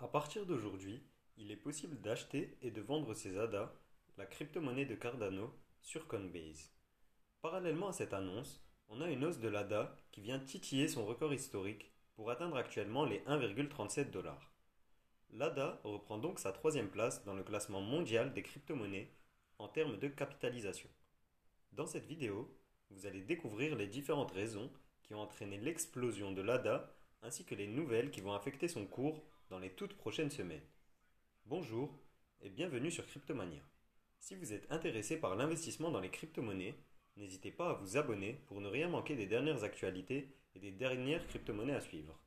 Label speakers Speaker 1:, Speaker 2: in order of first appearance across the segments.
Speaker 1: À partir d'aujourd'hui, il est possible d'acheter et de vendre ses ADA, la crypto-monnaie de Cardano, sur Coinbase. Parallèlement à cette annonce, on a une hausse de l'ADA qui vient titiller son record historique pour atteindre actuellement les 1,37 dollars. L'ADA reprend donc sa troisième place dans le classement mondial des crypto-monnaies en termes de capitalisation. Dans cette vidéo, vous allez découvrir les différentes raisons qui ont entraîné l'explosion de l'ADA ainsi que les nouvelles qui vont affecter son cours dans les toutes prochaines semaines. Bonjour et bienvenue sur Cryptomania. Si vous êtes intéressé par l'investissement dans les crypto-monnaies, n'hésitez pas à vous abonner pour ne rien manquer des dernières actualités et des dernières crypto-monnaies à suivre.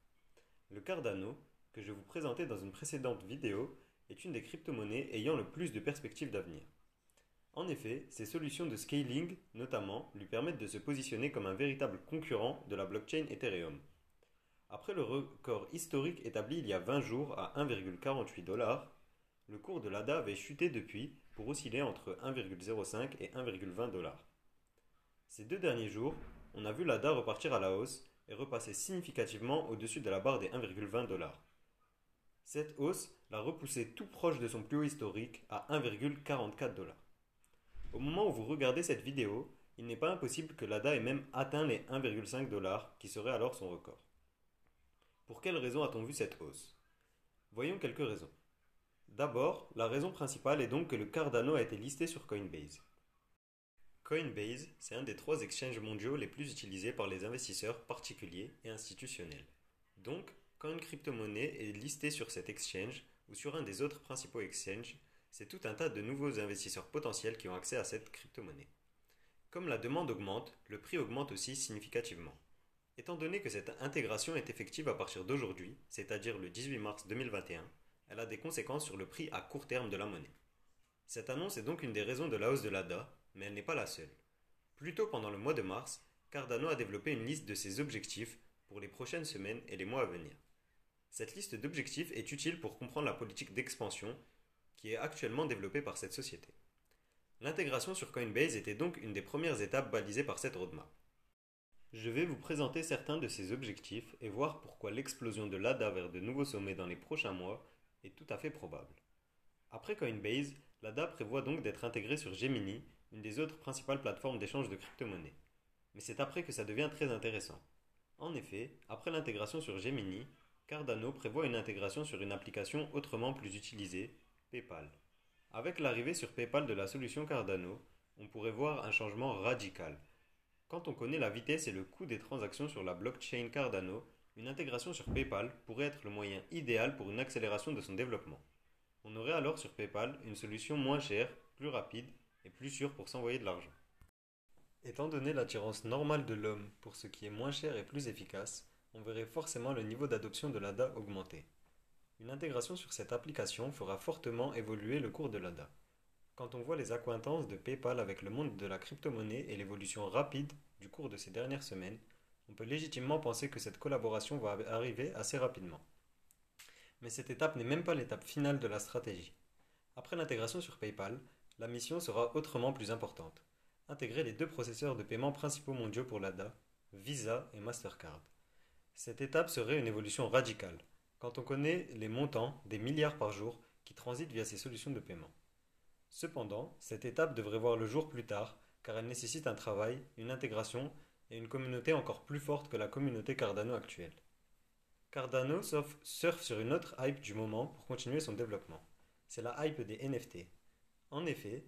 Speaker 1: Le Cardano, que je vous présentais dans une précédente vidéo, est une des crypto-monnaies ayant le plus de perspectives d'avenir. En effet, ces solutions de scaling, notamment, lui permettent de se positionner comme un véritable concurrent de la blockchain Ethereum. Après le record historique établi il y a 20 jours à 1,48 dollars, le cours de l'ADA avait chuté depuis pour osciller entre 1,05 et 1,20 dollars. Ces deux derniers jours, on a vu l'ADA repartir à la hausse et repasser significativement au-dessus de la barre des 1,20 dollars. Cette hausse l'a repoussé tout proche de son plus haut historique à 1,44 dollars. Au moment où vous regardez cette vidéo, il n'est pas impossible que l'ADA ait même atteint les 1,5 dollars, qui serait alors son record. Pour quelles raisons a-t-on vu cette hausse? Voyons quelques raisons. D'abord, la raison principale est donc que le Cardano a été listé sur Coinbase. Coinbase, c'est un des trois exchanges mondiaux les plus utilisés par les investisseurs particuliers et institutionnels. Donc, quand une crypto-monnaie est listée sur cet exchange ou sur un des autres principaux exchanges, c'est tout un tas de nouveaux investisseurs potentiels qui ont accès à cette crypto-monnaie. Comme la demande augmente, le prix augmente aussi significativement. Étant donné que cette intégration est effective à partir d'aujourd'hui, c'est-à-dire le 18 mars 2021, elle a des conséquences sur le prix à court terme de la monnaie. Cette annonce est donc une des raisons de la hausse de l'ADA, mais elle n'est pas la seule. Plus tôt pendant le mois de mars, Cardano a développé une liste de ses objectifs pour les prochaines semaines et les mois à venir. Cette liste d'objectifs est utile pour comprendre la politique d'expansion qui est actuellement développée par cette société. L'intégration sur Coinbase était donc une des premières étapes balisées par cette roadmap. Je vais vous présenter certains de ces objectifs et voir pourquoi l'explosion de l'ADA vers de nouveaux sommets dans les prochains mois est tout à fait probable. Après Coinbase, l'ADA prévoit donc d'être intégrée sur Gemini, une des autres principales plateformes d'échange de crypto-monnaies. Mais c'est après que ça devient très intéressant. En effet, après l'intégration sur Gemini, Cardano prévoit une intégration sur une application autrement plus utilisée, PayPal. Avec l'arrivée sur PayPal de la solution Cardano, on pourrait voir un changement radical. Quand on connaît la vitesse et le coût des transactions sur la blockchain Cardano, une intégration sur PayPal pourrait être le moyen idéal pour une accélération de son développement. On aurait alors sur PayPal une solution moins chère, plus rapide et plus sûre pour s'envoyer de l'argent. Étant donné l'attirance normale de l'homme pour ce qui est moins cher et plus efficace, on verrait forcément le niveau d'adoption de l'ADA augmenter. Une intégration sur cette application fera fortement évoluer le cours de l'ADA. Quand on voit les accointances de PayPal avec le monde de la crypto-monnaie et l'évolution rapide du cours de ces dernières semaines, on peut légitimement penser que cette collaboration va arriver assez rapidement. Mais cette étape n'est même pas l'étape finale de la stratégie. Après l'intégration sur PayPal, la mission sera autrement plus importante. Intégrer les deux processeurs de paiement principaux mondiaux pour l'ADA, Visa et Mastercard. Cette étape serait une évolution radicale, quand on connaît les montants, des milliards par jour, qui transitent via ces solutions de paiement. Cependant, cette étape devrait voir le jour plus tard, car elle nécessite un travail, une intégration et une communauté encore plus forte que la communauté Cardano actuelle. Cardano surfe sur une autre hype du moment pour continuer son développement. C'est la hype des NFT. En effet,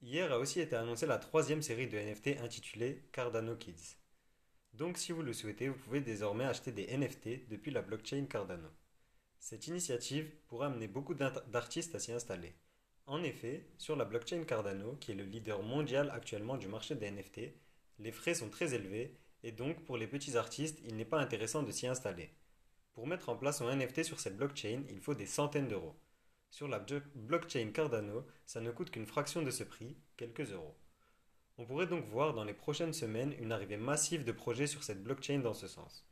Speaker 1: hier a aussi été annoncée la troisième série de NFT intitulée Cardano Kids. Donc si vous le souhaitez, vous pouvez désormais acheter des NFT depuis la blockchain Cardano. Cette initiative pourra amener beaucoup d'artistes à s'y installer. En effet, sur la blockchain Cardano, qui est le leader mondial actuellement du marché des NFT, les frais sont très élevés et donc pour les petits artistes, il n'est pas intéressant de s'y installer. Pour mettre en place son NFT sur cette blockchain, il faut des centaines d'euros. Sur la blockchain Cardano, ça ne coûte qu'une fraction de ce prix, quelques euros. On pourrait donc voir dans les prochaines semaines une arrivée massive de projets sur cette blockchain dans ce sens.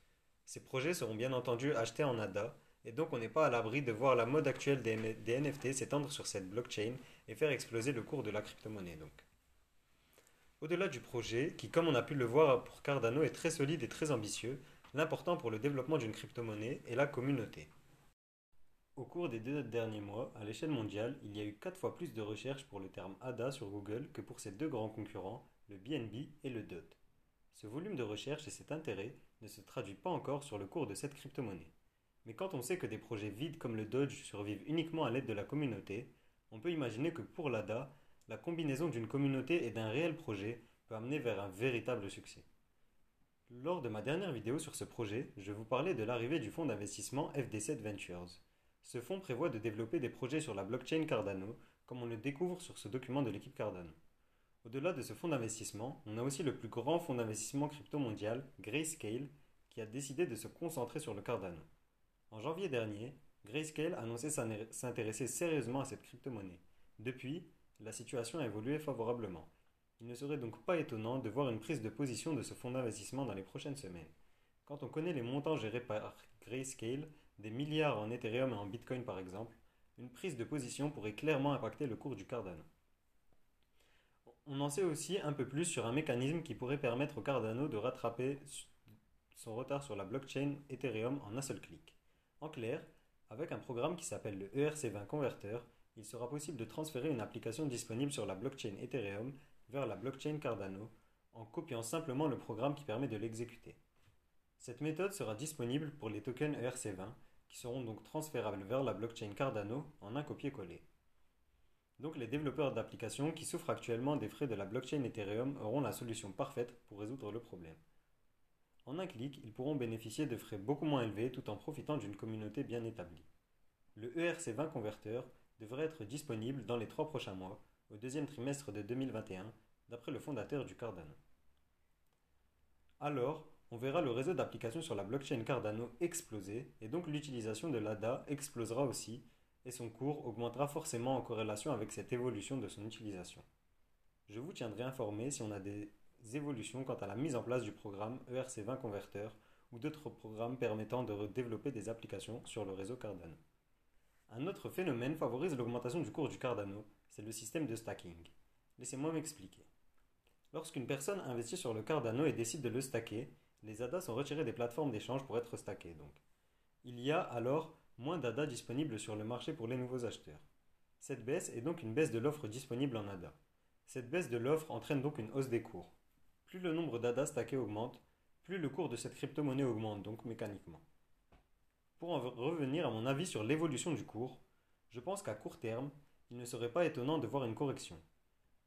Speaker 1: Ces projets seront bien entendu achetés en ADA, et donc on n'est pas à l'abri de voir la mode actuelle des, NFT s'étendre sur cette blockchain et faire exploser le cours de la crypto-monnaie donc. Au-delà du projet, qui comme on a pu le voir pour Cardano est très solide et très ambitieux, l'important pour le développement d'une crypto-monnaie est la communauté. Au cours des deux derniers mois, à l'échelle mondiale, il y a eu quatre fois plus de recherches pour le terme ADA sur Google que pour ses deux grands concurrents, le BNB et le DOT. Ce volume de recherche et cet intérêt ne se traduit pas encore sur le cours de cette crypto-monnaie. Mais quand on sait que des projets vides comme le Dodge survivent uniquement à l'aide de la communauté, on peut imaginer que pour l'ADA, la combinaison d'une communauté et d'un réel projet peut amener vers un véritable succès. Lors de ma dernière vidéo sur ce projet, je vous parlais de l'arrivée du fonds d'investissement FD7 Ventures. Ce fonds prévoit de développer des projets sur la blockchain Cardano, comme on le découvre sur ce document de l'équipe Cardano. Au-delà de ce fonds d'investissement, on a aussi le plus grand fonds d'investissement crypto mondial, Grayscale, qui a décidé de se concentrer sur le Cardano. En janvier dernier, Grayscale annonçait s'intéresser sérieusement à cette crypto-monnaie. Depuis, la situation a évolué favorablement. Il ne serait donc pas étonnant de voir une prise de position de ce fonds d'investissement dans les prochaines semaines. Quand on connaît les montants gérés par Grayscale, des milliards en Ethereum et en Bitcoin par exemple, une prise de position pourrait clairement impacter le cours du Cardano. On en sait aussi un peu plus sur un mécanisme qui pourrait permettre au Cardano de rattraper son retard sur la blockchain Ethereum en un seul clic. En clair, avec un programme qui s'appelle le ERC20 Converter, il sera possible de transférer une application disponible sur la blockchain Ethereum vers la blockchain Cardano en copiant simplement le programme qui permet de l'exécuter. Cette méthode sera disponible pour les tokens ERC20 qui seront donc transférables vers la blockchain Cardano en un copier-coller. Donc les développeurs d'applications qui souffrent actuellement des frais de la blockchain Ethereum auront la solution parfaite pour résoudre le problème. En un clic, ils pourront bénéficier de frais beaucoup moins élevés tout en profitant d'une communauté bien établie. Le ERC20 converteur devrait être disponible dans les trois prochains mois, au deuxième trimestre de 2021, d'après le fondateur du Cardano. Alors, on verra le réseau d'applications sur la blockchain Cardano exploser, et donc l'utilisation de l'ADA explosera aussi, et son cours augmentera forcément en corrélation avec cette évolution de son utilisation. Je vous tiendrai informé si on a des évolutions quant à la mise en place du programme ERC20 Converter ou d'autres programmes permettant de développer des applications sur le réseau Cardano. Un autre phénomène favorise l'augmentation du cours du Cardano, c'est le système de stacking. Laissez-moi m'expliquer. Lorsqu'une personne investit sur le Cardano et décide de le stacker, les ADA sont retirés des plateformes d'échange pour être stackés donc. Il y a alors moins d'ADA disponibles sur le marché pour les nouveaux acheteurs. Cette baisse est donc une baisse de l'offre disponible en ADA. Cette baisse de l'offre entraîne donc une hausse des cours. Plus le nombre d'ADA stackés augmente, plus le cours de cette crypto-monnaie augmente donc mécaniquement. Pour en revenir à mon avis sur l'évolution du cours, je pense qu'à court terme, il ne serait pas étonnant de voir une correction.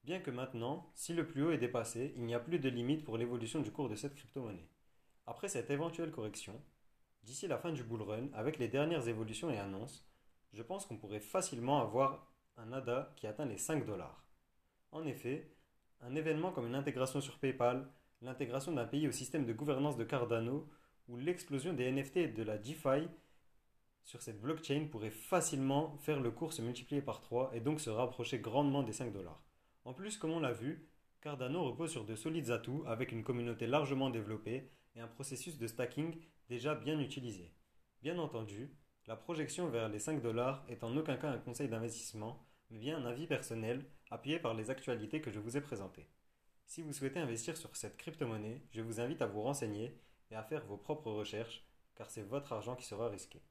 Speaker 1: Bien que maintenant, si le plus haut est dépassé, il n'y a plus de limite pour l'évolution du cours de cette crypto-monnaie. Après cette éventuelle correction, d'ici la fin du bull run, avec les dernières évolutions et annonces, je pense qu'on pourrait facilement avoir un ADA qui atteint les 5 dollars. En effet, un événement comme une intégration sur PayPal, l'intégration d'un pays au système de gouvernance de Cardano ou l'explosion des NFT et de la DeFi sur cette blockchain pourrait facilement faire le cours se multiplier par 3 et donc se rapprocher grandement des 5 dollars. En plus, comme on l'a vu, Cardano repose sur de solides atouts avec une communauté largement développée et un processus de stacking déjà bien utilisé. Bien entendu, la projection vers les 5 dollars est en aucun cas un conseil d'investissement, bien un avis personnel appuyé par les actualités que je vous ai présentées. Si vous souhaitez investir sur cette crypto-monnaie, je vous invite à vous renseigner et à faire vos propres recherches, car c'est votre argent qui sera risqué.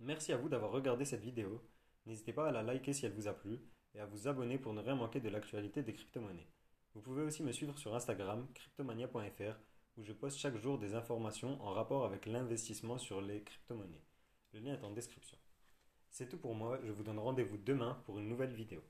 Speaker 1: Merci à vous d'avoir regardé cette vidéo. N'hésitez pas à la liker si elle vous a plu et à vous abonner pour ne rien manquer de l'actualité des crypto-monnaies. Vous pouvez aussi me suivre sur Instagram, cryptomania.fr, où je poste chaque jour des informations en rapport avec l'investissement sur les crypto-monnaies. Le lien est en description. C'est tout pour moi, je vous donne rendez-vous demain pour une nouvelle vidéo.